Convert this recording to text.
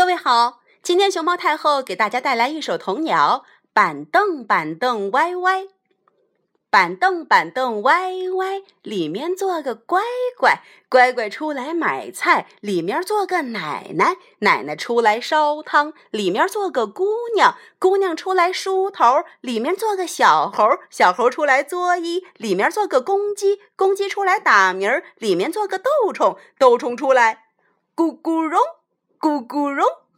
各位好，今天熊猫太后给大家带来一首童谣：板凳板凳歪歪，板凳板凳歪歪，里面坐个乖乖，乖乖出来买菜，里面坐个奶奶，奶奶出来烧汤，里面坐个姑娘，姑娘出来梳头，里面坐个小猴，小猴出来作揖，里面坐个公鸡，公鸡出来打鸣，里面坐个豆虫，豆虫出来咕咕隆。咕咕茸。